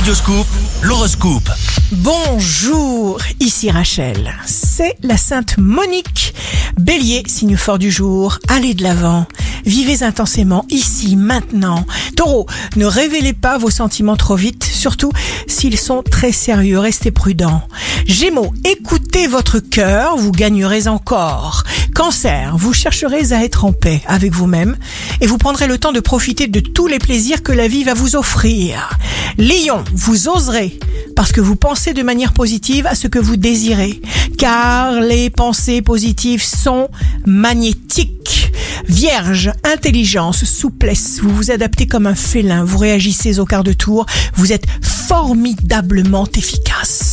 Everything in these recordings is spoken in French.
Radioscoop, l'horoscope. Bonjour, ici Rachel. C'est la Sainte Monique. Bélier, signe fort du jour. Allez de l'avant. Vivez intensément, ici, maintenant. Taureau, ne révélez pas vos sentiments trop vite, surtout s'ils sont très sérieux. Restez prudent. Gémeaux, écoutez votre cœur, vous gagnerez encore. Cancer, vous chercherez à être en paix avec vous-même et vous prendrez le temps de profiter de tous les plaisirs que la vie va vous offrir. Lion, vous oserez parce que vous pensez de manière positive à ce que vous désirez, car les pensées positives sont magnétiques. Vierge, intelligence, souplesse, vous vous adaptez comme un félin, vous réagissez au quart de tour, vous êtes formidablement efficace.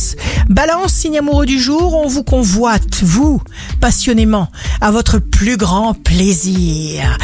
Balance, signe amoureux du jour, on vous convoite, vous, passionnément, à votre plus grand plaisir.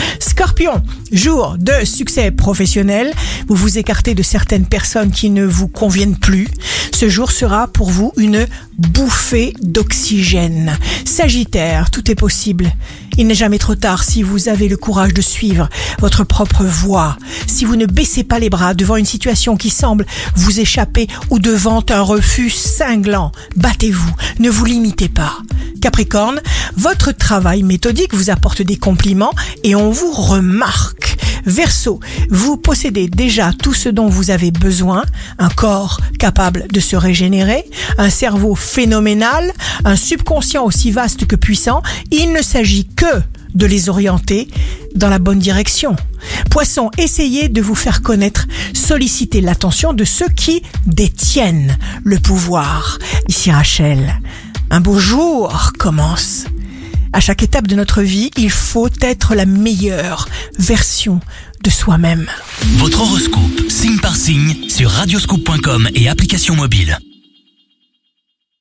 Scorpion, jour de succès professionnel, vous vous écartez de certaines personnes qui ne vous conviennent plus. Ce jour sera pour vous une bouffée d'oxygène. Sagittaire, tout est possible. Il n'est jamais trop tard si vous avez le courage de suivre votre propre voie, si vous ne baissez pas les bras devant une situation qui semble vous échapper ou devant un refus cinglant. Battez-vous, ne vous limitez pas. Capricorne, votre travail méthodique vous apporte des compliments et on vous remarque. Verseau, vous possédez déjà tout ce dont vous avez besoin, un corps capable de se régénérer, un cerveau phénoménal, un subconscient aussi vaste que puissant, il ne s'agit que de les orienter dans la bonne direction. Poisson, essayez de vous faire connaître, sollicitez l'attention de ceux qui détiennent le pouvoir. Ici Rachel, un beau jour commence. À chaque étape de notre vie, il faut être la meilleure version de soi-même. Votre horoscope, signe par signe, sur radioscoop.com et application mobile.